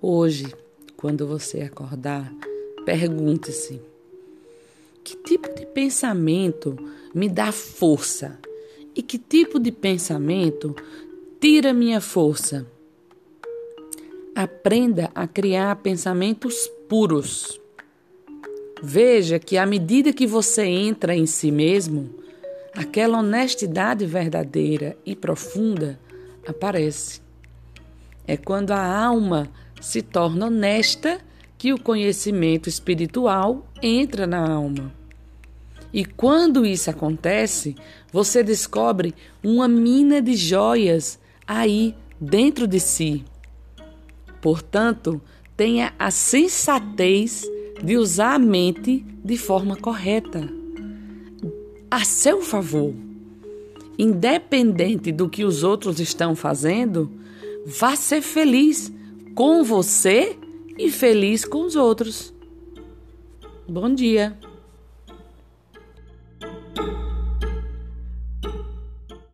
Hoje, quando você acordar, pergunte-se: que tipo de pensamento me dá força? E que tipo de pensamento tira minha força? Aprenda a criar pensamentos puros. Veja que à medida que você entra em si mesmo, aquela honestidade verdadeira e profunda aparece. É quando a alma se torna honesta que o conhecimento espiritual entra na alma. E quando isso acontece, você descobre uma mina de joias aí dentro de si. Portanto, tenha a sensatez de usar a mente de forma correta, a seu favor. Independente do que os outros estão fazendo, vá ser feliz com você e feliz com os outros. Bom dia!